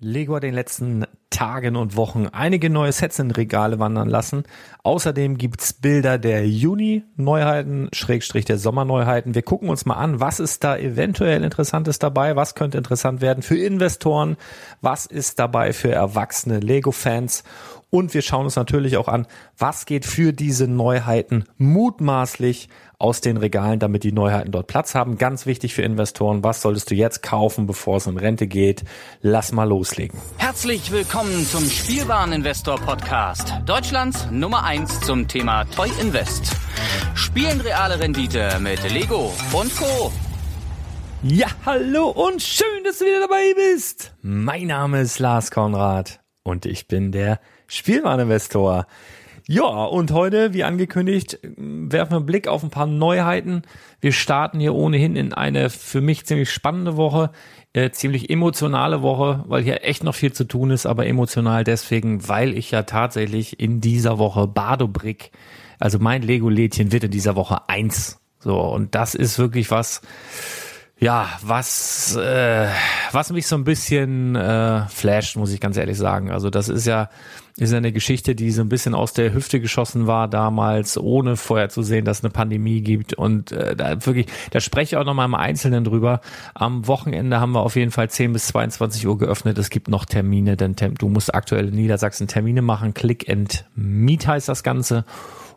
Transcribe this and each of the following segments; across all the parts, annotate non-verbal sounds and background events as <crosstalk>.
Lego hat in den letzten Tagen und Wochen einige neue Sets in Regale wandern lassen. Außerdem gibt's Bilder der Juni-Neuheiten, Schrägstrich der Sommerneuheiten. Wir gucken uns mal an, was ist da eventuell Interessantes dabei, was könnte interessant werden für Investoren, was ist dabei für erwachsene Lego-Fans und wir schauen uns natürlich auch an, was geht für diese Neuheiten mutmaßlich aus den Regalen, damit die Neuheiten dort Platz haben. Ganz wichtig für Investoren, was solltest du jetzt kaufen, bevor es in Rente geht? Lass mal loslegen. Herzlich willkommen zum Spielwareninvestor Podcast. Deutschlands Nummer eins zum Thema Toy Invest. Spielen reale Rendite mit Lego und Co. Ja, hallo und schön, dass du wieder dabei bist. Mein Name ist Lars Konrad und ich bin der Spielwareninvestor. Ja, und heute, wie angekündigt, werfen wir einen Blick auf ein paar Neuheiten. Wir starten hier ohnehin in eine für mich ziemlich spannende Woche, äh, ziemlich emotionale Woche, weil hier echt noch viel zu tun ist, aber emotional deswegen, weil ich ja tatsächlich in dieser Woche Badobrick, also mein Lego-Lädchen wird in dieser Woche eins. So, und das ist wirklich was, ja, was, äh, was mich so ein bisschen äh, flasht, muss ich ganz ehrlich sagen. Also das ist ja, ist ja eine Geschichte, die so ein bisschen aus der Hüfte geschossen war damals, ohne vorher zu sehen, dass es eine Pandemie gibt. Und äh, da wirklich, da spreche ich auch nochmal im Einzelnen drüber. Am Wochenende haben wir auf jeden Fall 10 bis 22 Uhr geöffnet. Es gibt noch Termine, denn du musst aktuell in Niedersachsen Termine machen. Click and Meet heißt das Ganze.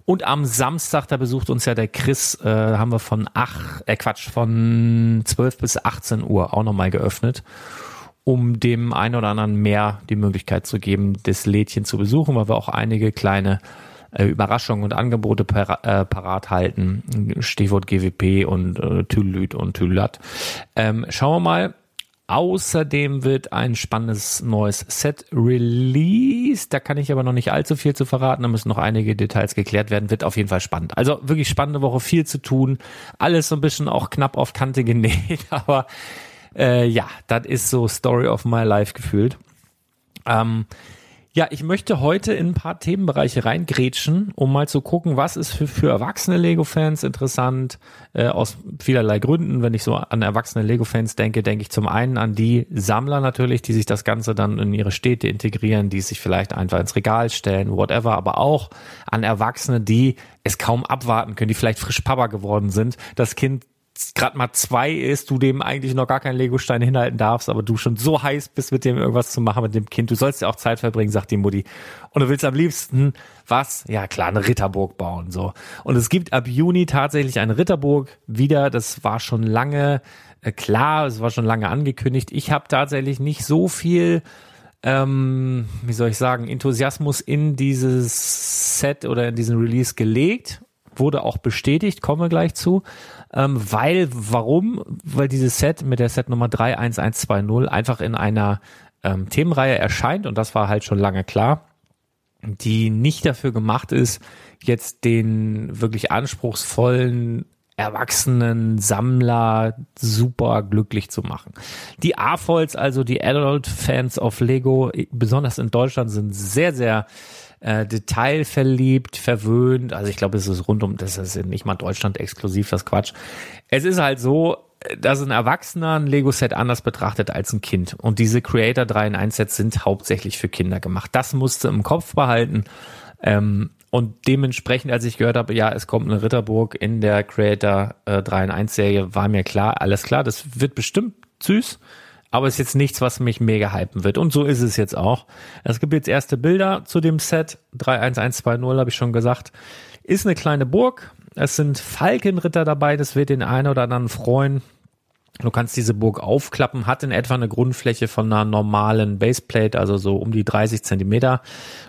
Und am Samstag, da besucht uns ja der Chris, äh, haben wir von ach, äh Quatsch, von 12 bis 18 Uhr auch nochmal geöffnet. um dem einen oder anderen mehr die Möglichkeit zu geben, das Lädchen zu besuchen, weil wir auch einige kleine äh, Überraschungen und Angebote par äh, parat halten. Stichwort GWP und äh, Tülüt und Tülat. Ähm, schauen wir mal. Außerdem wird ein spannendes neues Set released. Da kann ich aber noch nicht allzu viel zu verraten. Da müssen noch einige Details geklärt werden. Wird auf jeden Fall spannend. Also wirklich spannende Woche, viel zu tun. Alles so ein bisschen auch knapp auf Kante <laughs> genäht. Aber äh, ja, das ist so Story of my life gefühlt. Ähm, ja, ich möchte heute in ein paar Themenbereiche reingrätschen, um mal zu gucken, was ist für, für erwachsene Lego-Fans interessant, äh, aus vielerlei Gründen. Wenn ich so an erwachsene Lego-Fans denke, denke ich zum einen an die Sammler natürlich, die sich das Ganze dann in ihre Städte integrieren, die sich vielleicht einfach ins Regal stellen, whatever, aber auch an Erwachsene, die es kaum abwarten können, die vielleicht frisch Papa geworden sind, das Kind gerade mal zwei ist, du dem eigentlich noch gar keinen Legostein hinhalten darfst, aber du schon so heiß bist, mit dem irgendwas zu machen mit dem Kind. Du sollst ja auch Zeit verbringen, sagt die Mutti. Und du willst am liebsten was? Ja klar, eine Ritterburg bauen. so. Und es gibt ab Juni tatsächlich eine Ritterburg wieder. Das war schon lange äh, klar, es war schon lange angekündigt. Ich habe tatsächlich nicht so viel ähm, wie soll ich sagen, Enthusiasmus in dieses Set oder in diesen Release gelegt. Wurde auch bestätigt, kommen wir gleich zu. Ähm, weil, warum? Weil dieses Set mit der Set Nummer 31120 einfach in einer ähm, Themenreihe erscheint und das war halt schon lange klar, die nicht dafür gemacht ist, jetzt den wirklich anspruchsvollen erwachsenen Sammler super glücklich zu machen. Die AFOLs, also die Adult Fans of Lego, besonders in Deutschland, sind sehr, sehr äh, detailverliebt, verwöhnt. Also ich glaube, es ist rund um, das ist nicht mal Deutschland exklusiv, das Quatsch. Es ist halt so, dass ein Erwachsener ein Lego-Set anders betrachtet als ein Kind. Und diese Creator 3 in 1 Sets sind hauptsächlich für Kinder gemacht. Das musste im Kopf behalten. Ähm, und dementsprechend, als ich gehört habe, ja, es kommt eine Ritterburg in der Creator äh, 3 in 1 Serie, war mir klar, alles klar, das wird bestimmt süß aber ist jetzt nichts, was mich mega hypen wird. Und so ist es jetzt auch. Es gibt jetzt erste Bilder zu dem Set. 31120 habe ich schon gesagt. Ist eine kleine Burg. Es sind Falkenritter dabei. Das wird den einen oder anderen freuen. Du kannst diese Burg aufklappen, hat in etwa eine Grundfläche von einer normalen Baseplate, also so um die 30 Zentimeter.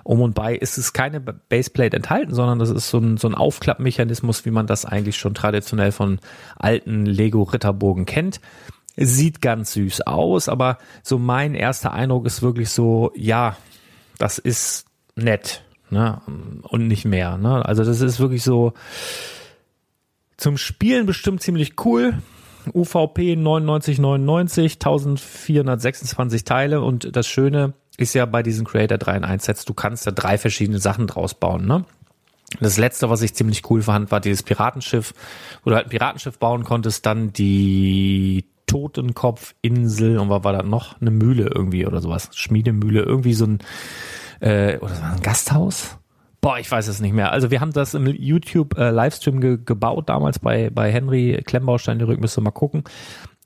Um und bei ist es keine Baseplate enthalten, sondern das ist so ein, so ein Aufklappmechanismus, wie man das eigentlich schon traditionell von alten Lego-Ritterburgen kennt. Sieht ganz süß aus, aber so mein erster Eindruck ist wirklich so, ja, das ist nett, ne? Und nicht mehr, ne? Also das ist wirklich so zum Spielen bestimmt ziemlich cool. UVP 9999, 1426 Teile und das Schöne ist ja bei diesen Creator 3 in 1 Sets, du kannst da drei verschiedene Sachen draus bauen, ne? Das letzte, was ich ziemlich cool fand, war dieses Piratenschiff, wo du halt ein Piratenschiff bauen konntest, dann die Totenkopfinsel und was war da noch? Eine Mühle irgendwie oder sowas. Schmiedemühle, irgendwie so ein, äh, oder so ein Gasthaus? Boah, ich weiß es nicht mehr. Also wir haben das im YouTube äh, Livestream ge gebaut damals bei bei Henry Klemmbaustein die Rück müsst ihr mal gucken.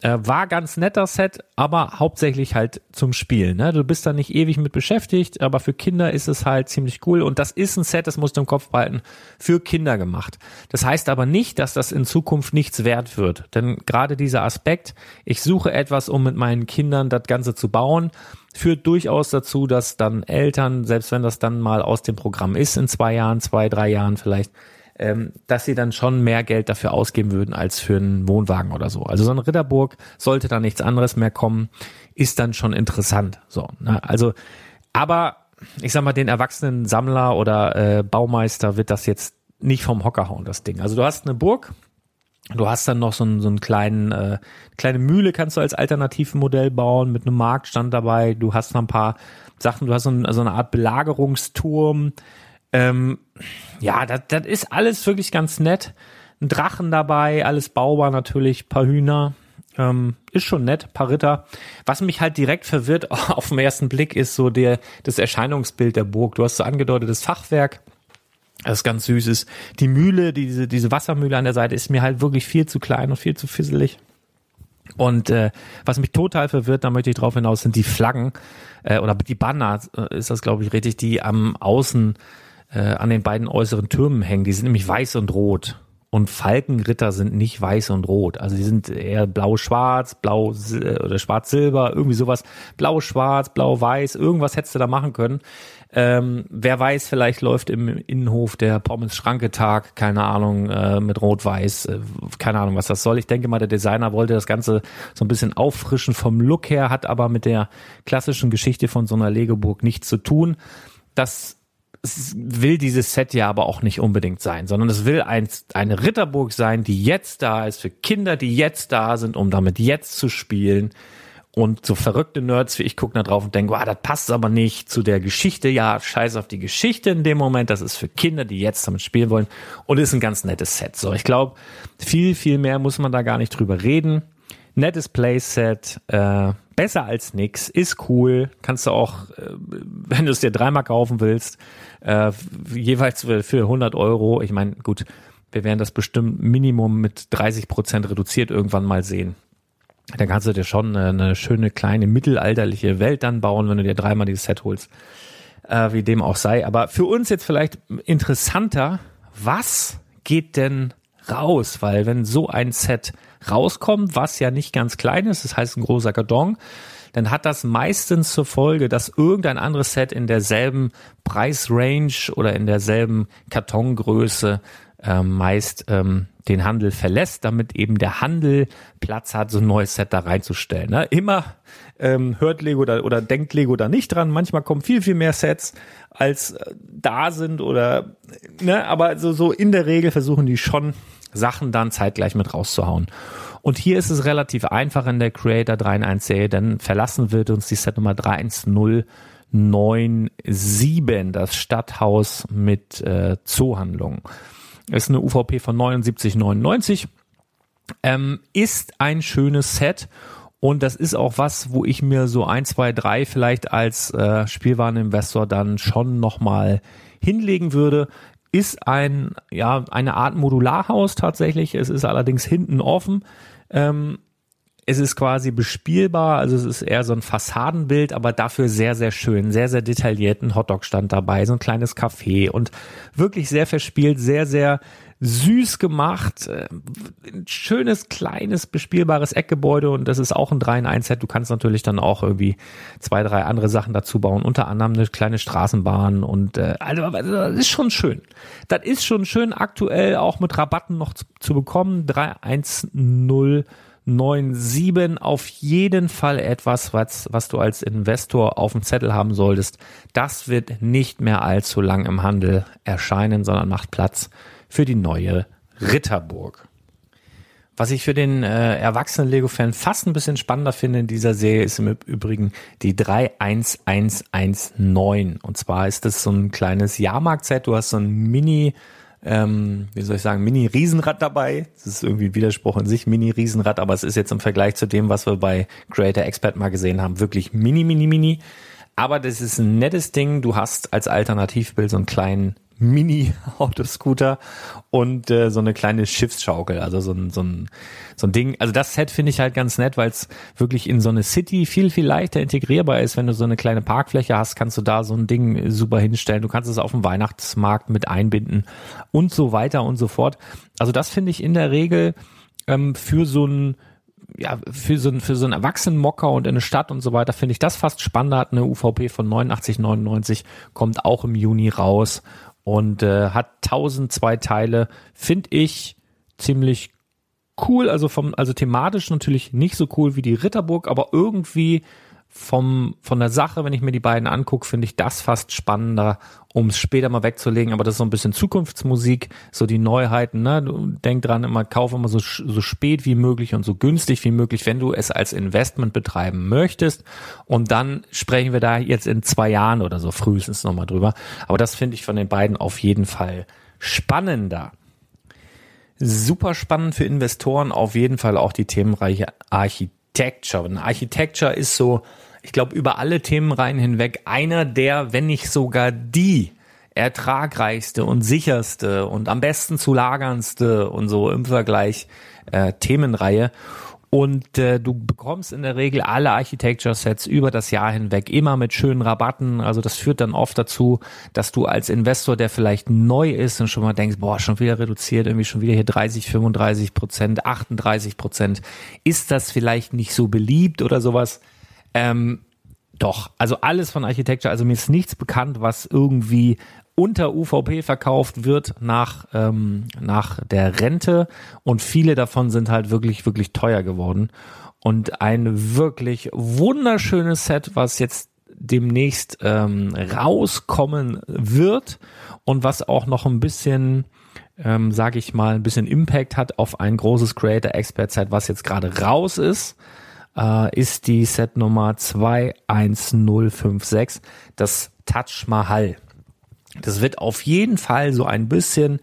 Äh, war ganz netter Set, aber hauptsächlich halt zum Spielen. Ne? Du bist da nicht ewig mit beschäftigt, aber für Kinder ist es halt ziemlich cool. Und das ist ein Set, das musst du im Kopf behalten, für Kinder gemacht. Das heißt aber nicht, dass das in Zukunft nichts wert wird. Denn gerade dieser Aspekt, ich suche etwas, um mit meinen Kindern das Ganze zu bauen, führt durchaus dazu, dass dann Eltern, selbst wenn das dann mal aus dem Programm ist, in zwei Jahren, zwei, drei Jahren vielleicht, ähm, dass sie dann schon mehr Geld dafür ausgeben würden als für einen Wohnwagen oder so. Also so ein Ritterburg sollte da nichts anderes mehr kommen, ist dann schon interessant. So, ne? also, aber ich sag mal, den erwachsenen Sammler oder äh, Baumeister wird das jetzt nicht vom Hocker hauen, das Ding. Also du hast eine Burg, Du hast dann noch so einen, so einen kleinen, äh, kleine Mühle kannst du als Alternativmodell bauen mit einem Marktstand dabei. Du hast noch ein paar Sachen, du hast so, ein, so eine Art Belagerungsturm. Ähm, ja, das, das ist alles wirklich ganz nett. Ein Drachen dabei, alles baubar natürlich, paar Hühner. Ähm, ist schon nett, paar Ritter. Was mich halt direkt verwirrt <laughs> auf den ersten Blick ist so der, das Erscheinungsbild der Burg. Du hast so angedeutetes Fachwerk, das ganz süß ist. Die Mühle, diese, diese Wassermühle an der Seite ist mir halt wirklich viel zu klein und viel zu fisselig. Und äh, was mich total verwirrt, da möchte ich drauf hinaus, sind die Flaggen äh, oder die Banner, äh, ist das glaube ich richtig, die am Außen äh, an den beiden äußeren Türmen hängen. Die sind nämlich weiß und rot. und Falkenritter sind nicht weiß und rot. Also die sind eher blau-schwarz, blau oder schwarz-silber, irgendwie sowas. Blau-schwarz, blau-weiß, irgendwas hättest du da machen können. Ähm, wer weiß, vielleicht läuft im Innenhof der Pommes-Schranke-Tag, keine Ahnung, äh, mit Rot-Weiß, äh, keine Ahnung, was das soll. Ich denke mal, der Designer wollte das Ganze so ein bisschen auffrischen vom Look her, hat aber mit der klassischen Geschichte von so einer Legeburg nichts zu tun. Das will dieses Set ja aber auch nicht unbedingt sein, sondern es will ein, eine Ritterburg sein, die jetzt da ist, für Kinder, die jetzt da sind, um damit jetzt zu spielen. Und so verrückte Nerds wie ich gucken da drauf und denken, wow, das passt aber nicht zu der Geschichte. Ja, scheiß auf die Geschichte in dem Moment. Das ist für Kinder, die jetzt damit spielen wollen. Und ist ein ganz nettes Set. So, ich glaube, viel, viel mehr muss man da gar nicht drüber reden. Nettes Playset, äh, besser als nix, ist cool. Kannst du auch, äh, wenn du es dir dreimal kaufen willst, äh, jeweils für 100 Euro. Ich meine, gut, wir werden das bestimmt Minimum mit 30 Prozent reduziert irgendwann mal sehen da kannst du dir schon eine, eine, schöne kleine mittelalterliche Welt dann bauen, wenn du dir dreimal dieses Set holst, äh, wie dem auch sei. Aber für uns jetzt vielleicht interessanter, was geht denn raus? Weil wenn so ein Set rauskommt, was ja nicht ganz klein ist, das heißt ein großer Karton, dann hat das meistens zur Folge, dass irgendein anderes Set in derselben Preisrange oder in derselben Kartongröße äh, meist ähm, den Handel verlässt, damit eben der Handel Platz hat, so ein neues Set da reinzustellen. Ne? Immer ähm, hört Lego da, oder denkt Lego da nicht dran. Manchmal kommen viel, viel mehr Sets, als äh, da sind oder, ne, aber so, so in der Regel versuchen die schon Sachen dann zeitgleich mit rauszuhauen. Und hier ist es relativ einfach in der Creator 3.1 Serie, denn verlassen wird uns die Set Nummer 31097, das Stadthaus mit äh, Zoohandlung ist eine UVP von 79,99. Ähm, ist ein schönes Set und das ist auch was, wo ich mir so ein, zwei, drei vielleicht als äh, Spielwareninvestor dann schon nochmal hinlegen würde. Ist ein, ja, eine Art Modularhaus tatsächlich. Es ist allerdings hinten offen. Ähm, es ist quasi bespielbar, also es ist eher so ein Fassadenbild, aber dafür sehr, sehr schön, sehr, sehr detaillierten Hotdog-Stand dabei, so ein kleines Café und wirklich sehr verspielt, sehr, sehr süß gemacht, äh, ein schönes, kleines, bespielbares Eckgebäude und das ist auch ein 3 in 1 Set. Du kannst natürlich dann auch irgendwie zwei, drei andere Sachen dazu bauen, unter anderem eine kleine Straßenbahn und äh, also das ist schon schön. Das ist schon schön aktuell auch mit Rabatten noch zu, zu bekommen. 310 9,7 auf jeden Fall etwas, was, was du als Investor auf dem Zettel haben solltest. Das wird nicht mehr allzu lang im Handel erscheinen, sondern macht Platz für die neue Ritterburg. Was ich für den äh, erwachsenen Lego-Fan fast ein bisschen spannender finde in dieser Serie ist im Übrigen die 31119. Und zwar ist das so ein kleines Jahrmarkt-Set. Du hast so ein Mini- ähm, wie soll ich sagen, Mini-Riesenrad dabei. Das ist irgendwie ein Widerspruch in sich, Mini-Riesenrad, aber es ist jetzt im Vergleich zu dem, was wir bei Creator Expert mal gesehen haben, wirklich mini, mini, mini. Aber das ist ein nettes Ding. Du hast als Alternativbild so einen kleinen Mini-Autoscooter und äh, so eine kleine Schiffsschaukel, also so ein, so ein, so ein Ding. Also das Set finde ich halt ganz nett, weil es wirklich in so eine City viel, viel leichter integrierbar ist. Wenn du so eine kleine Parkfläche hast, kannst du da so ein Ding super hinstellen. Du kannst es auf dem Weihnachtsmarkt mit einbinden und so weiter und so fort. Also das finde ich in der Regel ähm, für so ein ja, für so, ein, für so einen Erwachsenenmocker und in eine Stadt und so weiter finde ich das fast Spannend. Hat eine UVP von 89,99, kommt auch im Juni raus und äh, hat 1002 Teile. Finde ich ziemlich cool, also vom, also thematisch natürlich nicht so cool wie die Ritterburg, aber irgendwie vom, von der Sache, wenn ich mir die beiden angucke, finde ich das fast spannender, um es später mal wegzulegen. Aber das ist so ein bisschen Zukunftsmusik, so die Neuheiten. Ne? Du denk dran, immer kauf immer so, so spät wie möglich und so günstig wie möglich, wenn du es als Investment betreiben möchtest. Und dann sprechen wir da jetzt in zwei Jahren oder so frühestens nochmal drüber. Aber das finde ich von den beiden auf jeden Fall spannender. Super spannend für Investoren auf jeden Fall auch die Themenreiche Architecture. Und Architecture ist so, ich glaube, über alle Themenreihen hinweg einer der, wenn nicht sogar die ertragreichste und sicherste und am besten zu lagerndste und so im Vergleich äh, Themenreihe. Und äh, du bekommst in der Regel alle Architecture-Sets über das Jahr hinweg immer mit schönen Rabatten. Also das führt dann oft dazu, dass du als Investor, der vielleicht neu ist und schon mal denkst, boah, schon wieder reduziert, irgendwie schon wieder hier 30, 35 Prozent, 38 Prozent. Ist das vielleicht nicht so beliebt oder sowas? Ähm, doch, also alles von Architecture, also mir ist nichts bekannt, was irgendwie unter UVP verkauft wird nach, ähm, nach der Rente und viele davon sind halt wirklich, wirklich teuer geworden. Und ein wirklich wunderschönes Set, was jetzt demnächst ähm, rauskommen wird und was auch noch ein bisschen, ähm, sage ich mal, ein bisschen Impact hat auf ein großes Creator Expert Set, was jetzt gerade raus ist, äh, ist die Set Nummer 21056, das Touch Mahal. Das wird auf jeden Fall so ein bisschen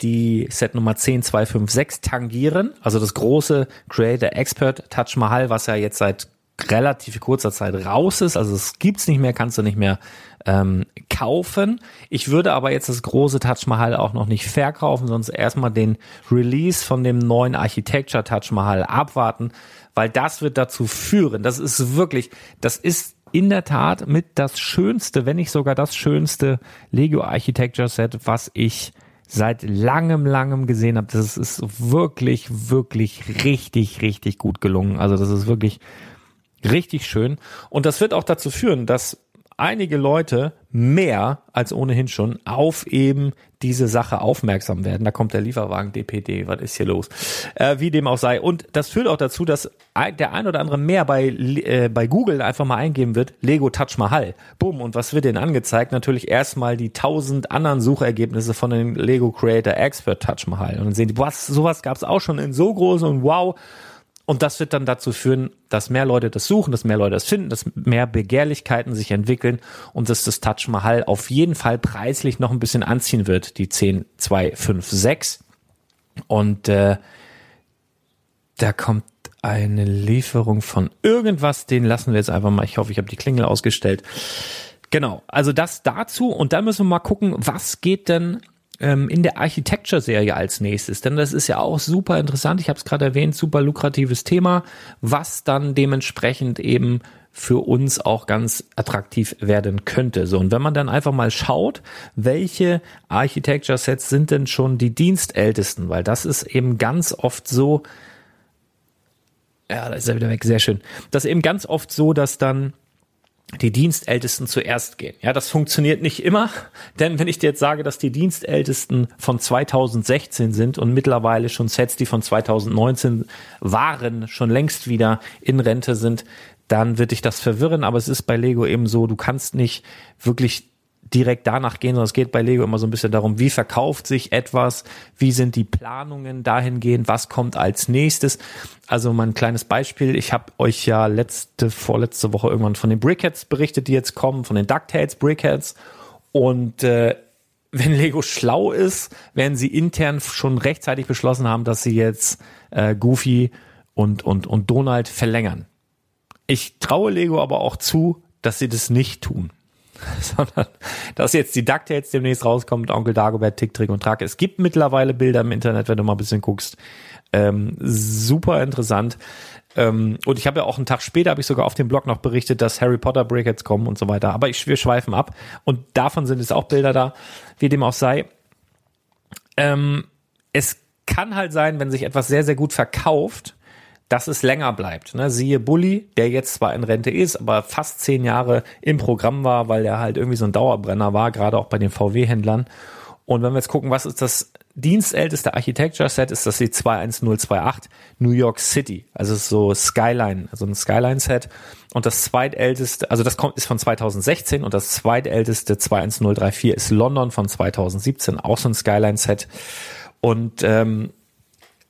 die Set Nummer 10256 tangieren, also das große Creator Expert Touch Mahal, was ja jetzt seit relativ kurzer Zeit raus ist, also es gibt's nicht mehr, kannst du nicht mehr ähm, kaufen. Ich würde aber jetzt das große Touch Mahal auch noch nicht verkaufen, sonst erstmal den Release von dem neuen Architecture Touch Mahal abwarten, weil das wird dazu führen, das ist wirklich, das ist in der Tat mit das schönste, wenn nicht sogar das schönste Lego Architecture Set, was ich seit langem, langem gesehen habe. Das ist wirklich, wirklich richtig, richtig gut gelungen. Also das ist wirklich richtig schön. Und das wird auch dazu führen, dass einige Leute mehr als ohnehin schon auf eben diese Sache aufmerksam werden. Da kommt der Lieferwagen DPD, was ist hier los? Äh, wie dem auch sei. Und das führt auch dazu, dass der ein oder andere mehr bei, äh, bei Google einfach mal eingeben wird, Lego Touch Mahal. Bumm, und was wird denn angezeigt? Natürlich erstmal die tausend anderen Suchergebnisse von den Lego Creator Expert Touch Mahal. Und dann sehen die, was, sowas gab es auch schon in so groß und wow. Und das wird dann dazu führen, dass mehr Leute das suchen, dass mehr Leute das finden, dass mehr Begehrlichkeiten sich entwickeln und dass das Touch Mahal auf jeden Fall preislich noch ein bisschen anziehen wird, die 10, 2, 5, 6. Und äh, da kommt eine Lieferung von irgendwas, den lassen wir jetzt einfach mal. Ich hoffe, ich habe die Klingel ausgestellt. Genau, also das dazu und dann müssen wir mal gucken, was geht denn ähm, in der Architecture-Serie als nächstes. Denn das ist ja auch super interessant. Ich habe es gerade erwähnt, super lukratives Thema, was dann dementsprechend eben für uns auch ganz attraktiv werden könnte. So, und wenn man dann einfach mal schaut, welche Architecture-Sets sind denn schon die dienstältesten, weil das ist eben ganz oft so, ja, da ist er wieder weg, sehr schön. Das ist eben ganz oft so, dass dann die Dienstältesten zuerst gehen. Ja, das funktioniert nicht immer, denn wenn ich dir jetzt sage, dass die Dienstältesten von 2016 sind und mittlerweile schon Sets, die von 2019 waren, schon längst wieder in Rente sind, dann wird dich das verwirren, aber es ist bei Lego eben so, du kannst nicht wirklich direkt danach gehen, sondern es geht bei Lego immer so ein bisschen darum, wie verkauft sich etwas, wie sind die Planungen dahingehend, was kommt als nächstes. Also mal ein kleines Beispiel. Ich habe euch ja letzte, vorletzte Woche irgendwann von den Brickheads berichtet, die jetzt kommen, von den DuckTales Brickheads. Und äh, wenn Lego schlau ist, werden sie intern schon rechtzeitig beschlossen haben, dass sie jetzt äh, Goofy und, und, und Donald verlängern. Ich traue Lego aber auch zu, dass sie das nicht tun. <laughs> sondern dass jetzt die DuckTales demnächst rauskommt, Onkel Dagobert, Tick, Trick und Track. Es gibt mittlerweile Bilder im Internet, wenn du mal ein bisschen guckst. Ähm, super interessant. Ähm, und ich habe ja auch einen Tag später, habe ich sogar auf dem Blog noch berichtet, dass Harry Potter Brickheads kommen und so weiter. Aber ich, wir schweifen ab. Und davon sind jetzt auch Bilder da, wie dem auch sei. Ähm, es kann halt sein, wenn sich etwas sehr, sehr gut verkauft, dass es länger bleibt. Ne? Siehe Bully, der jetzt zwar in Rente ist, aber fast zehn Jahre im Programm war, weil der halt irgendwie so ein Dauerbrenner war, gerade auch bei den VW-Händlern. Und wenn wir jetzt gucken, was ist das dienstälteste Architecture-Set, ist das die 21028 New York City. Also so Skyline, also ein Skyline-Set. Und das zweitälteste, also das kommt, ist von 2016 und das zweitälteste 21034 ist London von 2017, auch so ein Skyline-Set. Und ähm,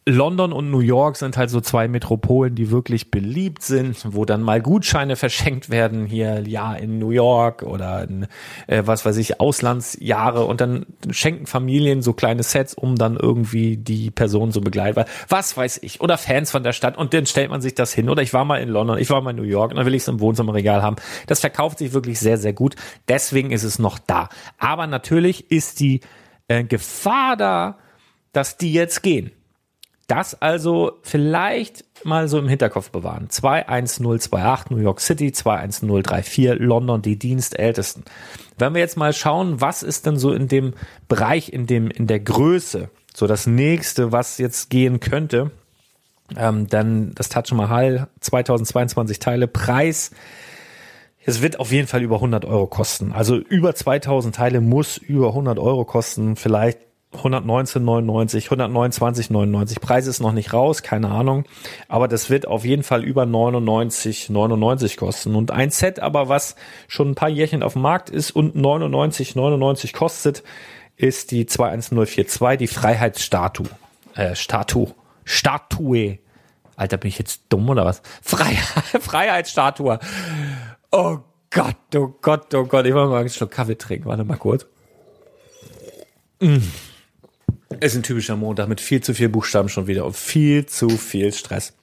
London und New York sind halt so zwei Metropolen, die wirklich beliebt sind, wo dann mal Gutscheine verschenkt werden, hier ja in New York oder in, äh, was weiß ich, Auslandsjahre und dann schenken Familien so kleine Sets, um dann irgendwie die Person zu begleiten. Was weiß ich, oder Fans von der Stadt und dann stellt man sich das hin. Oder ich war mal in London, ich war mal in New York und dann will ich es im Wohnzimmerregal haben. Das verkauft sich wirklich sehr, sehr gut. Deswegen ist es noch da. Aber natürlich ist die äh, Gefahr da, dass die jetzt gehen Das also vielleicht mal so im Hinterkopf bewahren. 21028 New York City, 21034 London, die Dienstältesten. Wenn wir jetzt mal schauen, was ist denn so in dem Bereich, in dem, in der Größe, so das nächste, was jetzt gehen könnte, ähm, dann das Taj Mahal 2022 Teile Preis. Es wird auf jeden Fall über 100 Euro kosten. Also über 2000 Teile muss über 100 Euro kosten. Vielleicht 119,99, 129,99. Preis ist noch nicht raus, keine Ahnung. Aber das wird auf jeden Fall über 99,99 kosten. Und ein Set aber, was schon ein paar Jährchen auf dem Markt ist und 99,99 kostet, ist die 21042, die Freiheitsstatue. Äh, Statue. Statue. Alter, bin ich jetzt dumm oder was? Freiheit, <laughs> Freiheitsstatue. Oh Gott, oh Gott, oh Gott. Ich wollte mal einen Schluck Kaffee trinken. Warte mal kurz. Mm. Ist ein typischer Montag mit viel zu viel Buchstaben schon wieder und viel zu viel Stress.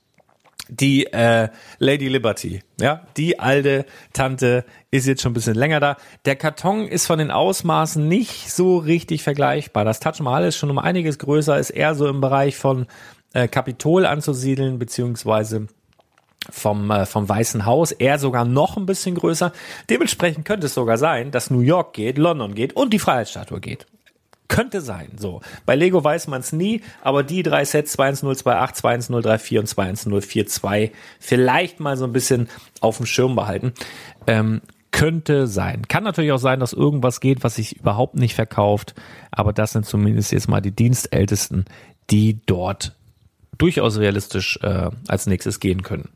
Die äh, Lady Liberty, ja, die alte Tante ist jetzt schon ein bisschen länger da. Der Karton ist von den Ausmaßen nicht so richtig vergleichbar. Das Taj Mahal ist schon um einiges größer, ist eher so im Bereich von äh, Kapitol anzusiedeln, beziehungsweise vom, äh, vom Weißen Haus, eher sogar noch ein bisschen größer. Dementsprechend könnte es sogar sein, dass New York geht, London geht und die Freiheitsstatue geht. Könnte sein, so. Bei Lego weiß man es nie, aber die drei Sets 21028, 21034 und 21042 vielleicht mal so ein bisschen auf dem Schirm behalten. Ähm, könnte sein. Kann natürlich auch sein, dass irgendwas geht, was sich überhaupt nicht verkauft, aber das sind zumindest jetzt mal die Dienstältesten, die dort durchaus realistisch äh, als nächstes gehen können.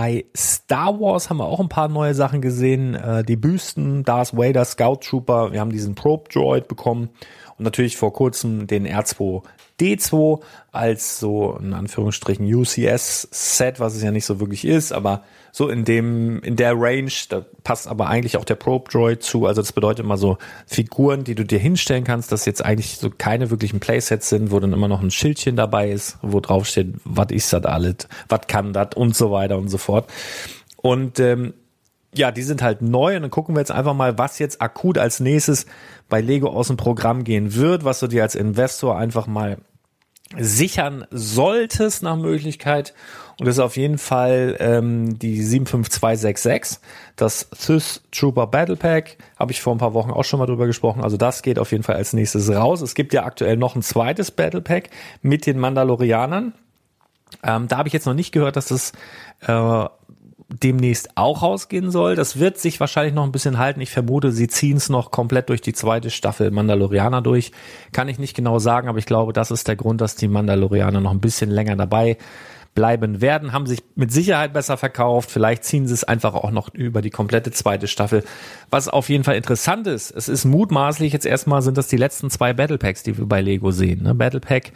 Bei Star Wars haben wir auch ein paar neue Sachen gesehen. Äh, die Büsten, Darth Vader, Scout Trooper, wir haben diesen Probe Droid bekommen und natürlich vor kurzem den R2 D2 als so in Anführungsstrichen UCS-Set, was es ja nicht so wirklich ist, aber so in dem, in der Range, da passt aber eigentlich auch der Probe Droid zu. Also das bedeutet immer so Figuren, die du dir hinstellen kannst, dass jetzt eigentlich so keine wirklichen Playsets sind, wo dann immer noch ein Schildchen dabei ist, wo drauf steht, was ist das alles, was kann das und so weiter und so fort. Und ähm, ja, die sind halt neu und dann gucken wir jetzt einfach mal, was jetzt akut als nächstes bei Lego aus dem Programm gehen wird, was du dir als Investor einfach mal sichern solltest nach Möglichkeit. Und das ist auf jeden Fall ähm, die 75266, das Thys Trooper Battle Pack. Habe ich vor ein paar Wochen auch schon mal drüber gesprochen. Also das geht auf jeden Fall als nächstes raus. Es gibt ja aktuell noch ein zweites Battle Pack mit den Mandalorianern. Ähm, da habe ich jetzt noch nicht gehört, dass das äh, demnächst auch rausgehen soll. Das wird sich wahrscheinlich noch ein bisschen halten. Ich vermute, sie ziehen es noch komplett durch die zweite Staffel Mandalorianer durch. Kann ich nicht genau sagen, aber ich glaube, das ist der Grund, dass die Mandalorianer noch ein bisschen länger dabei bleiben werden, haben sich mit Sicherheit besser verkauft. Vielleicht ziehen sie es einfach auch noch über die komplette zweite Staffel. Was auf jeden Fall interessant ist, es ist mutmaßlich jetzt erstmal sind das die letzten zwei Battle Packs, die wir bei Lego sehen. Ne? Battle Pack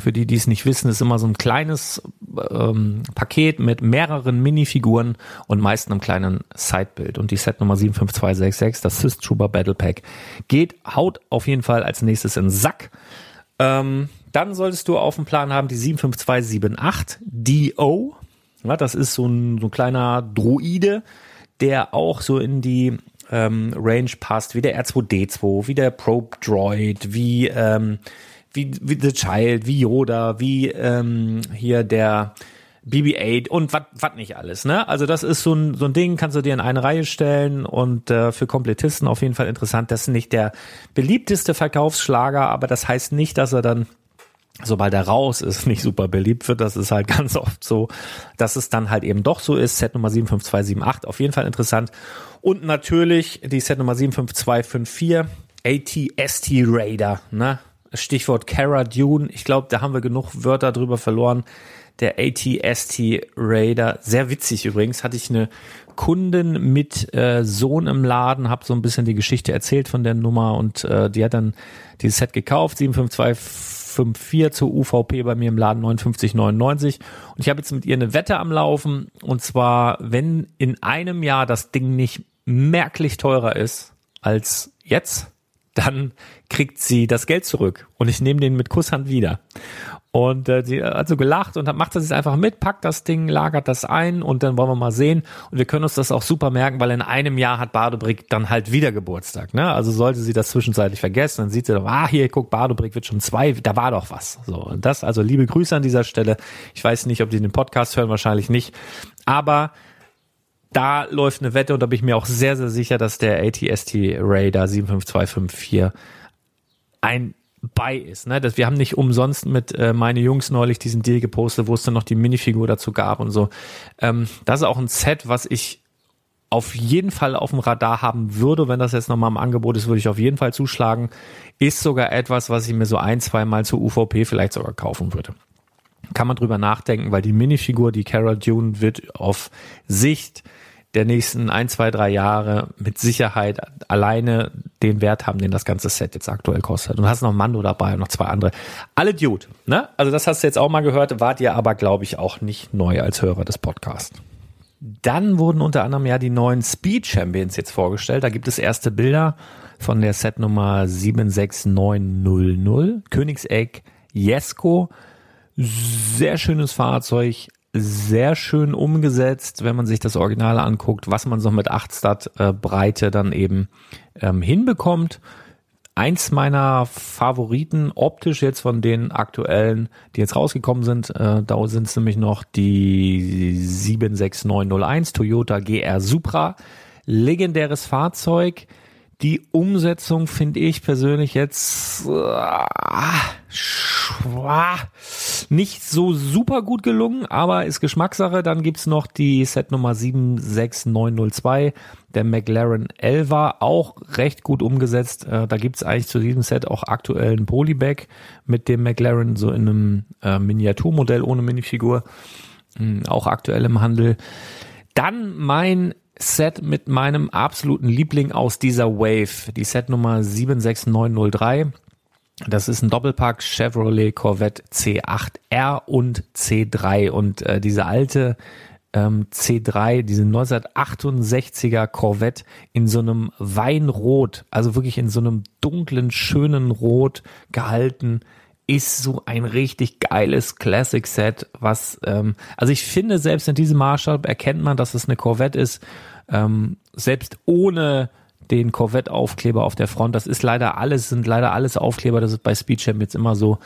für die, die es nicht wissen, ist immer so ein kleines ähm, Paket mit mehreren Minifiguren und meist einem kleinen Sidebild. Und die Set Nummer 75266, das Sys Trooper Battle Pack, geht, haut auf jeden Fall als nächstes in den Sack. Ähm, dann solltest du auf dem Plan haben die 75278 DO. Ja, das ist so ein, so ein kleiner Droide, der auch so in die ähm, Range passt, wie der R2D2, wie der Probe Droid, wie ähm, wie, wie The Child, wie Yoda, wie ähm, hier der BB-8 und was nicht alles, ne? Also das ist so ein, so ein Ding, kannst du dir in eine Reihe stellen und äh, für Komplettisten auf jeden Fall interessant. Das ist nicht der beliebteste Verkaufsschlager, aber das heißt nicht, dass er dann sobald er raus ist, <laughs> nicht super beliebt wird. Das ist halt <laughs> ganz oft so, dass es dann halt eben doch so ist. Set Nummer 75278, auf jeden Fall interessant. Und natürlich die Set Nummer 75254, ATST Raider, ne? Stichwort Cara Dune. Ich glaube, da haben wir genug Wörter drüber verloren. Der ATST Raider. Sehr witzig übrigens. Hatte ich eine Kundin mit äh, Sohn im Laden, habe so ein bisschen die Geschichte erzählt von der Nummer und äh, die hat dann dieses Set gekauft, 75254 zur UVP bei mir im Laden 59,99 und ich habe jetzt mit ihr eine Wette am Laufen und zwar, wenn in einem Jahr das Ding nicht merklich teurer ist als jetzt, dann kriegt sie das Geld zurück und ich nehme den mit Kusshand wieder. Und äh, sie hat so gelacht und macht das jetzt einfach mit, packt das Ding, lagert das ein und dann wollen wir mal sehen. Und wir können uns das auch super merken, weil in einem Jahr hat Badebrick dann halt wieder Geburtstag. Ne? Also sollte sie das zwischenzeitlich vergessen, dann sieht sie ah, hier, guck, Badebrick wird schon zwei, da war doch was. So, und das, also liebe Grüße an dieser Stelle. Ich weiß nicht, ob die den Podcast hören, wahrscheinlich nicht. Aber da läuft eine Wette und da bin ich mir auch sehr, sehr sicher, dass der ATST Raider 75254 ein bei ist. Ne? Das, wir haben nicht umsonst mit äh, meine Jungs neulich diesen Deal gepostet, wo es dann noch die Minifigur dazu gab und so. Ähm, das ist auch ein Set, was ich auf jeden Fall auf dem Radar haben würde, wenn das jetzt nochmal im Angebot ist, würde ich auf jeden Fall zuschlagen. Ist sogar etwas, was ich mir so ein, zwei Mal zur UVP vielleicht sogar kaufen würde. Kann man drüber nachdenken, weil die Minifigur, die Cara Dune, wird auf Sicht der nächsten ein, zwei, drei Jahre mit Sicherheit alleine den Wert haben, den das ganze Set jetzt aktuell kostet. Und hast noch Mando dabei und noch zwei andere. Alle Dude, ne? Also das hast du jetzt auch mal gehört, wart ihr aber, glaube ich, auch nicht neu als Hörer des Podcasts. Dann wurden unter anderem ja die neuen Speed Champions jetzt vorgestellt. Da gibt es erste Bilder von der Set Nummer 76900. Königseck Jesko. Sehr schönes Fahrzeug, sehr schön umgesetzt, wenn man sich das Original anguckt, was man so mit 8 Stat äh, Breite dann eben ähm, hinbekommt. Eins meiner Favoriten optisch jetzt von den aktuellen, die jetzt rausgekommen sind, äh, da sind es nämlich noch die 76901 Toyota GR Supra. Legendäres Fahrzeug. Die Umsetzung finde ich persönlich jetzt äh, nicht so super gut gelungen, aber ist Geschmackssache. Dann gibt's noch die Set Nummer 76902, der McLaren Elva, auch recht gut umgesetzt. Äh, da gibt's eigentlich zu diesem Set auch aktuell ein Polybag mit dem McLaren so in einem äh, Miniaturmodell ohne Minifigur. Hm, auch aktuell im Handel. Dann mein Set mit meinem absoluten Liebling aus dieser Wave, die Set Nummer 76903. Das ist ein Doppelpack Chevrolet Corvette C8R und C3 und äh, diese alte ähm, C3, diese 1968er Corvette in so einem Weinrot, also wirklich in so einem dunklen, schönen Rot gehalten, ist so ein richtig geiles Classic Set, was, ähm, also ich finde, selbst in diesem Maßstab erkennt man, dass es eine Corvette ist, ähm, selbst ohne den Corvette-Aufkleber auf der Front. Das ist leider alles, sind leider alles Aufkleber, das ist bei Speedchamp jetzt immer so.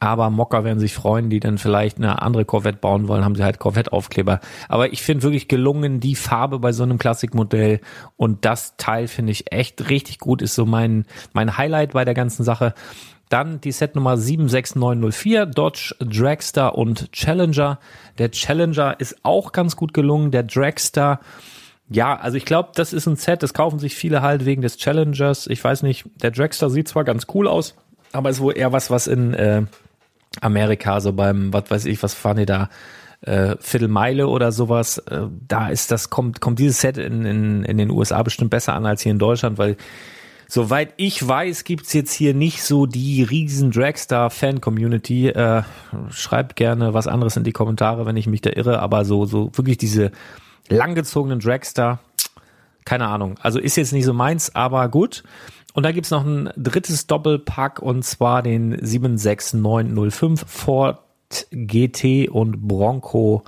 Aber Mocker werden sich freuen, die dann vielleicht eine andere Corvette bauen wollen, haben sie halt Corvette-Aufkleber. Aber ich finde wirklich gelungen, die Farbe bei so einem Klassikmodell und das Teil finde ich echt richtig gut, ist so mein, mein Highlight bei der ganzen Sache. Dann die Set Nummer 76904, Dodge Dragster und Challenger. Der Challenger ist auch ganz gut gelungen. Der Dragster ja, also ich glaube, das ist ein Set, das kaufen sich viele halt wegen des Challengers. Ich weiß nicht, der Dragster sieht zwar ganz cool aus, aber ist wohl eher was, was in äh, Amerika, so beim, was weiß ich, was fahren die da, äh, Viertelmeile oder sowas, äh, da ist das, kommt, kommt dieses Set in, in, in den USA bestimmt besser an als hier in Deutschland, weil Soweit ich weiß, gibt's jetzt hier nicht so die riesen Dragstar-Fan-Community. Äh, schreibt gerne was anderes in die Kommentare, wenn ich mich da irre, aber so, so wirklich diese langgezogenen Dragster, keine Ahnung. Also ist jetzt nicht so meins, aber gut. Und da gibt's noch ein drittes Doppelpack und zwar den 76905 Ford GT und Bronco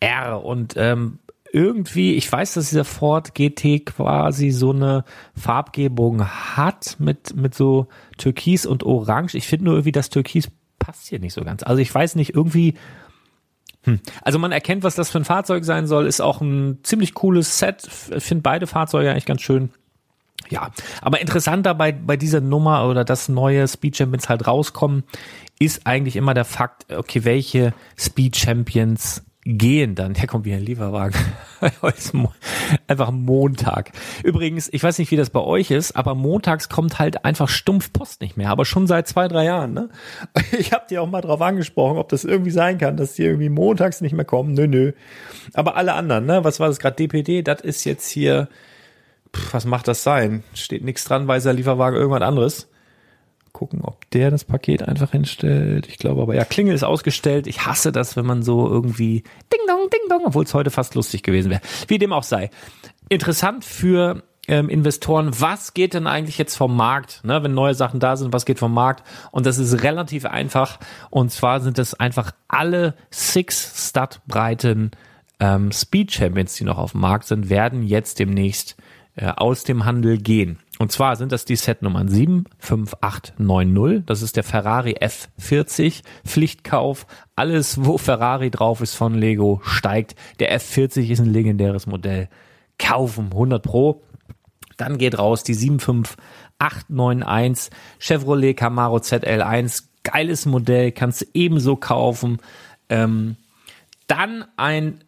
R. Und ähm, irgendwie, ich weiß, dass dieser Ford GT quasi so eine Farbgebung hat mit, mit so Türkis und Orange. Ich finde nur irgendwie, das Türkis passt hier nicht so ganz. Also ich weiß nicht, irgendwie hm. Also man erkennt, was das für ein Fahrzeug sein soll, ist auch ein ziemlich cooles Set. Ich finde beide Fahrzeuge eigentlich ganz schön. Ja, aber interessant dabei bei dieser Nummer oder das neue Speed Champions halt rauskommen, ist eigentlich immer der Fakt, okay, welche Speed Champions gehen dann. Der kommt wie ein Lieferwagen. <laughs> einfach Montag. Übrigens, ich weiß nicht, wie das bei euch ist, aber montags kommt halt einfach stumpf Post nicht mehr. Aber schon seit zwei, drei Jahren. Ne? <laughs> Ich habe dir auch mal drauf angesprochen, ob das irgendwie sein kann, dass die irgendwie montags nicht mehr kommen. Nö, nö. Aber alle anderen, ne? Was war das gerade? DPD, das ist jetzt hier. Pff, was macht das sein? Steht nichts dran, weiß der Lieferwagen irgendwas anderes gucken, ob der das Paket einfach hinstellt. Ich glaube aber, ja, Klingel ist ausgestellt. Ich hasse das, wenn man so irgendwie Ding Dong, Ding Dong, obwohl es heute fast lustig gewesen wäre. Wie dem auch sei. Interessant für ähm, Investoren, was geht denn eigentlich jetzt vom Markt, ne, wenn neue Sachen da sind, was geht vom Markt? Und das ist relativ einfach. Und zwar sind es einfach alle Six Stadtbreiten ähm, Speed Champions, die noch auf dem Markt sind, werden jetzt demnächst äh, aus dem Handel gehen. Und zwar sind das die Setnummern 75890, das ist der Ferrari F40 Pflichtkauf. Alles, wo Ferrari drauf ist von Lego, steigt. Der F40 ist ein legendäres Modell. Kaufen, 100 Pro. Dann geht raus die 75891 Chevrolet Camaro ZL1. Geiles Modell, kannst du ebenso kaufen. Ähm, dann ein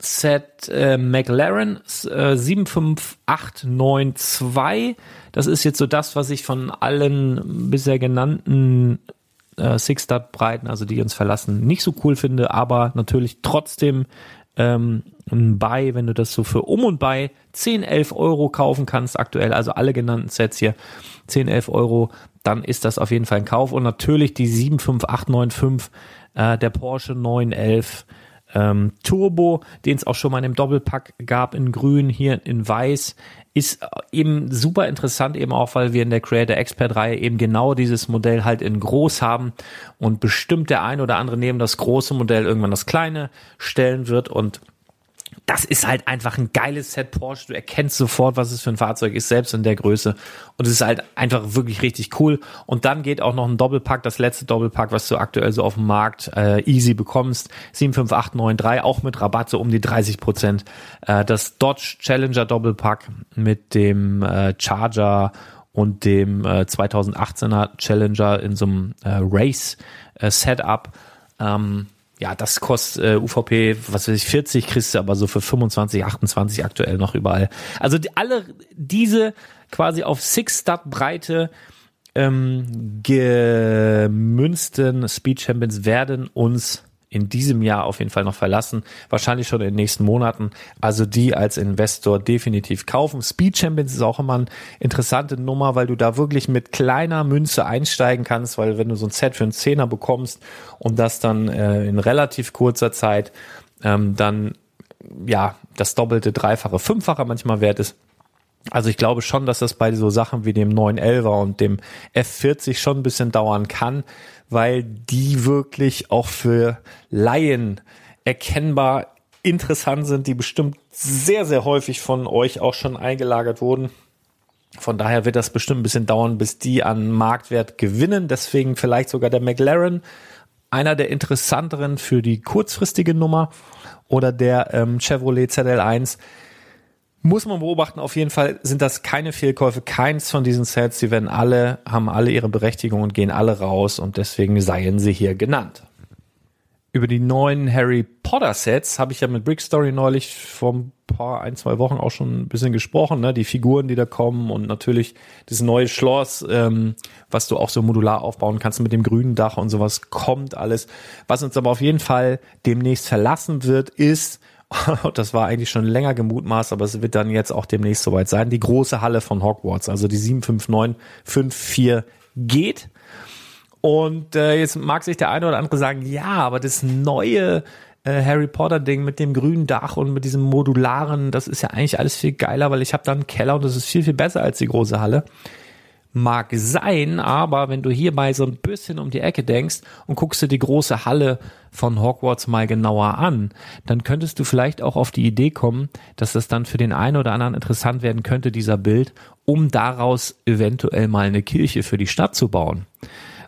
Set äh, McLaren äh, 75892. Das ist jetzt so das, was ich von allen bisher genannten äh, Six-Star-Breiten, also die uns verlassen, nicht so cool finde, aber natürlich trotzdem ähm, ein Buy, wenn du das so für um und bei 10, 11 Euro kaufen kannst, aktuell, also alle genannten Sets hier, 10, 11 Euro, dann ist das auf jeden Fall ein Kauf. Und natürlich die 75895, äh, der Porsche 911 ähm, Turbo, den es auch schon mal in einem Doppelpack gab, in grün, hier in weiß, ist eben super interessant, eben auch, weil wir in der Creator Expert Reihe eben genau dieses Modell halt in groß haben und bestimmt der ein oder andere neben das große Modell irgendwann das kleine stellen wird und das ist halt einfach ein geiles Set Porsche. Du erkennst sofort, was es für ein Fahrzeug ist, selbst in der Größe. Und es ist halt einfach wirklich richtig cool. Und dann geht auch noch ein Doppelpack, das letzte Doppelpack, was du aktuell so auf dem Markt äh, easy bekommst. 75893, auch mit Rabatt so um die 30 Prozent. Äh, das Dodge Challenger Doppelpack mit dem äh, Charger und dem äh, 2018er Challenger in so einem äh, Race äh, Setup. Ähm, ja, das kostet äh, UVP, was weiß ich, 40 kriegst du aber so für 25, 28 aktuell noch überall. Also die, alle diese quasi auf Six-Stud-Breite ähm, gemünzten Speed Champions werden uns in diesem Jahr auf jeden Fall noch verlassen. Wahrscheinlich schon in den nächsten Monaten. Also die als Investor definitiv kaufen. Speed Champions ist auch immer eine interessante Nummer, weil du da wirklich mit kleiner Münze einsteigen kannst, weil wenn du so ein Set für einen Zehner bekommst und das dann äh, in relativ kurzer Zeit ähm, dann ja das doppelte, dreifache, fünffache manchmal wert ist, also ich glaube schon, dass das bei so Sachen wie dem 911er und dem F40 schon ein bisschen dauern kann, weil die wirklich auch für Laien erkennbar interessant sind, die bestimmt sehr, sehr häufig von euch auch schon eingelagert wurden. Von daher wird das bestimmt ein bisschen dauern, bis die an Marktwert gewinnen. Deswegen vielleicht sogar der McLaren, einer der interessanteren für die kurzfristige Nummer oder der ähm, Chevrolet ZL1 muss man beobachten, auf jeden Fall sind das keine Fehlkäufe, keins von diesen Sets. Die werden alle, haben alle ihre Berechtigung und gehen alle raus und deswegen seien sie hier genannt. Über die neuen Harry Potter Sets habe ich ja mit Brick Story neulich vor ein paar, ein, zwei Wochen auch schon ein bisschen gesprochen, ne? Die Figuren, die da kommen und natürlich das neue Schloss, ähm, was du auch so modular aufbauen kannst mit dem grünen Dach und sowas, kommt alles. Was uns aber auf jeden Fall demnächst verlassen wird, ist <laughs> das war eigentlich schon länger gemutmaßt, aber es wird dann jetzt auch demnächst soweit sein. Die große Halle von Hogwarts, also die 75954 geht. Und äh, jetzt mag sich der eine oder andere sagen, ja, aber das neue äh, Harry Potter Ding mit dem grünen Dach und mit diesem modularen, das ist ja eigentlich alles viel geiler, weil ich habe da einen Keller und das ist viel viel besser als die große Halle. Mag sein, aber wenn du hierbei so ein bisschen um die Ecke denkst und guckst dir die große Halle von Hogwarts mal genauer an, dann könntest du vielleicht auch auf die Idee kommen, dass das dann für den einen oder anderen interessant werden könnte, dieser Bild, um daraus eventuell mal eine Kirche für die Stadt zu bauen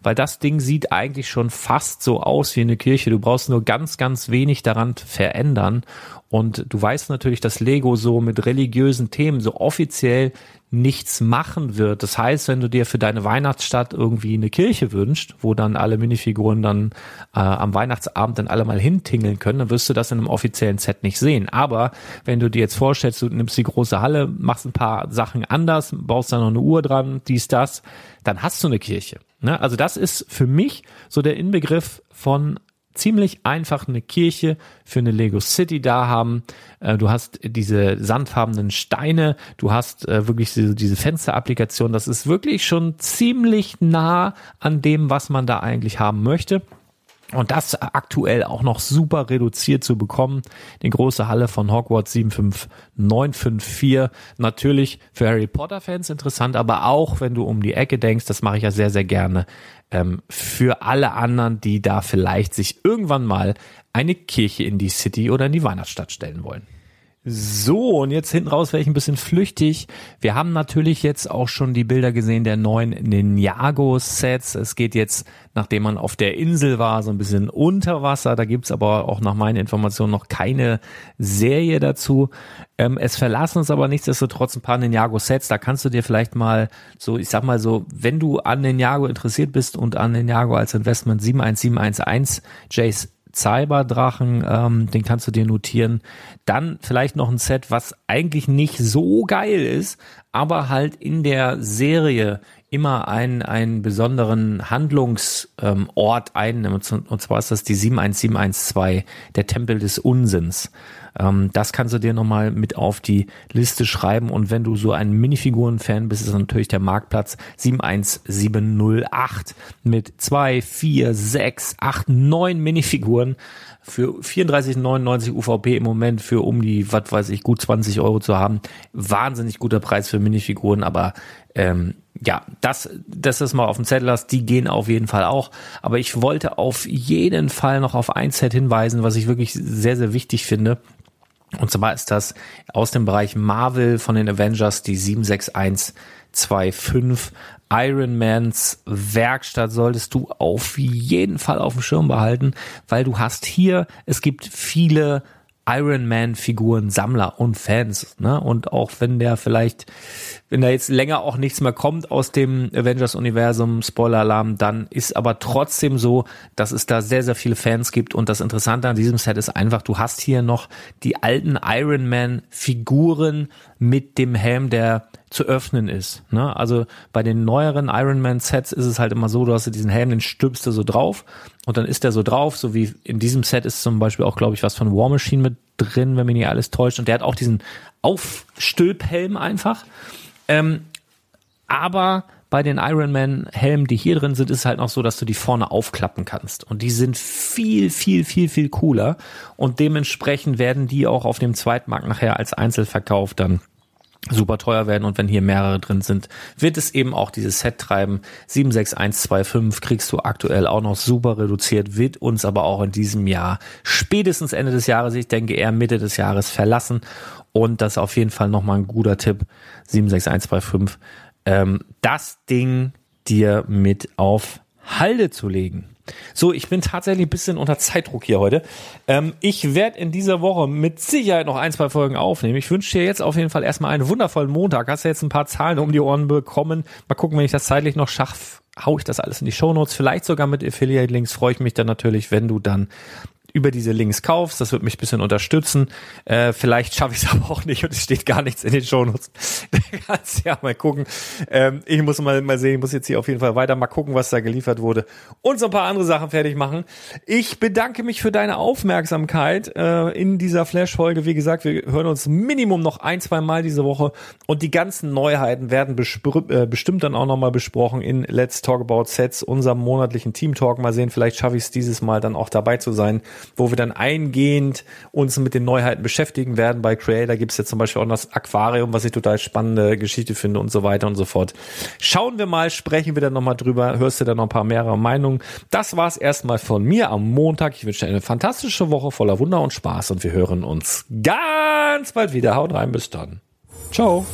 weil das Ding sieht eigentlich schon fast so aus wie eine Kirche. Du brauchst nur ganz, ganz wenig daran verändern. Und du weißt natürlich, dass Lego so mit religiösen Themen so offiziell nichts machen wird. Das heißt, wenn du dir für deine Weihnachtsstadt irgendwie eine Kirche wünschst, wo dann alle Minifiguren dann äh, am Weihnachtsabend dann alle mal hintingeln können, dann wirst du das in einem offiziellen Set nicht sehen. Aber wenn du dir jetzt vorstellst, du nimmst die große Halle, machst ein paar Sachen anders, baust da noch eine Uhr dran, dies, das, dann hast du eine Kirche. Ne? Also das ist für mich so der Inbegriff von ziemlich einfach eine Kirche für eine Lego City da haben. Äh, du hast diese sandfarbenen Steine, du hast äh, wirklich diese, diese Fensterapplikation. Das ist wirklich schon ziemlich nah an dem, was man da eigentlich haben möchte. Und das aktuell auch noch super reduziert zu bekommen. Die große Halle von Hogwarts 75954. Natürlich für Harry Potter Fans interessant, aber auch wenn du um die Ecke denkst, das mache ich ja sehr, sehr gerne, ähm, für alle anderen, die da vielleicht sich irgendwann mal eine Kirche in die City oder in die Weihnachtsstadt stellen wollen. So, und jetzt hinten raus wäre ich ein bisschen flüchtig. Wir haben natürlich jetzt auch schon die Bilder gesehen der neuen Ninjago-Sets. Es geht jetzt, nachdem man auf der Insel war, so ein bisschen unter Wasser. Da gibt's aber auch nach meinen Informationen noch keine Serie dazu. Ähm, es verlassen uns aber nichtsdestotrotz ein paar Ninjago-Sets. Da kannst du dir vielleicht mal so, ich sag mal so, wenn du an Ninjago interessiert bist und an Ninjago als Investment 71711 Jace Cyberdrachen, ähm, den kannst du dir notieren. Dann vielleicht noch ein Set, was eigentlich nicht so geil ist, aber halt in der Serie immer einen, einen besonderen Handlungsort ähm, einnimmt. Und zwar ist das die 71712, der Tempel des Unsinns. Ähm, das kannst du dir nochmal mit auf die Liste schreiben. Und wenn du so ein Minifiguren-Fan bist, ist natürlich der Marktplatz 71708 mit zwei, vier, sechs, acht, neun Minifiguren für 34,99 UVP im Moment für um die, was weiß ich, gut 20 Euro zu haben. Wahnsinnig guter Preis für Minifiguren, aber ähm, ja, das, das ist mal auf dem Zettel hast, die gehen auf jeden Fall auch. Aber ich wollte auf jeden Fall noch auf ein Set hinweisen, was ich wirklich sehr, sehr wichtig finde. Und zwar ist das aus dem Bereich Marvel von den Avengers die 76125 Iron Mans Werkstatt solltest du auf jeden Fall auf dem Schirm behalten, weil du hast hier, es gibt viele Iron Man Figuren Sammler und Fans, ne? Und auch wenn der vielleicht, wenn da jetzt länger auch nichts mehr kommt aus dem Avengers Universum, Spoiler Alarm, dann ist aber trotzdem so, dass es da sehr, sehr viele Fans gibt und das Interessante an diesem Set ist einfach, du hast hier noch die alten Iron Man Figuren mit dem Helm, der zu öffnen ist. Ne? Also bei den neueren Iron Man Sets ist es halt immer so, du hast diesen Helm, den stülpst du so drauf und dann ist der so drauf, so wie in diesem Set ist zum Beispiel auch, glaube ich, was von War Machine mit drin, wenn mich nicht alles täuscht. Und der hat auch diesen Aufstülphelm einfach. Ähm, aber bei den Iron Man Helmen, die hier drin sind, ist es halt noch so, dass du die vorne aufklappen kannst. Und die sind viel, viel, viel, viel cooler. Und dementsprechend werden die auch auf dem Zweitmarkt nachher als Einzelverkauf dann super teuer werden und wenn hier mehrere drin sind, wird es eben auch dieses Set treiben. 76125 kriegst du aktuell auch noch super reduziert, wird uns aber auch in diesem Jahr spätestens Ende des Jahres, ich denke eher Mitte des Jahres verlassen und das ist auf jeden Fall nochmal ein guter Tipp. 76125, ähm, das Ding dir mit auf Halde zu legen. So, ich bin tatsächlich ein bisschen unter Zeitdruck hier heute. Ähm, ich werde in dieser Woche mit Sicherheit noch ein, zwei Folgen aufnehmen. Ich wünsche dir jetzt auf jeden Fall erstmal einen wundervollen Montag. Hast du jetzt ein paar Zahlen um die Ohren bekommen? Mal gucken, wenn ich das zeitlich noch schaffe, hau ich das alles in die Shownotes. Vielleicht sogar mit Affiliate-Links. Freue ich mich dann natürlich, wenn du dann über diese Links kaufst. Das wird mich ein bisschen unterstützen. Äh, vielleicht schaffe ich es <laughs> aber auch nicht und es steht gar nichts in den Shownotes. <laughs> kannst ja mal gucken. Ähm, ich muss mal, mal sehen, ich muss jetzt hier auf jeden Fall weiter mal gucken, was da geliefert wurde und so ein paar andere Sachen fertig machen. Ich bedanke mich für deine Aufmerksamkeit äh, in dieser Flash-Folge. Wie gesagt, wir hören uns Minimum noch ein, zwei Mal diese Woche und die ganzen Neuheiten werden äh, bestimmt dann auch nochmal besprochen in Let's Talk About Sets, unserem monatlichen Team Talk. Mal sehen, vielleicht schaffe ich es dieses Mal dann auch dabei zu sein wo wir dann eingehend uns mit den Neuheiten beschäftigen werden. Bei Creator gibt es jetzt zum Beispiel auch das Aquarium, was ich total spannende Geschichte finde und so weiter und so fort. Schauen wir mal, sprechen wir dann nochmal drüber, hörst du dann noch ein paar mehrere Meinungen. Das war's erstmal von mir am Montag. Ich wünsche dir eine fantastische Woche voller Wunder und Spaß und wir hören uns ganz bald wieder. Haut rein, bis dann. Ciao.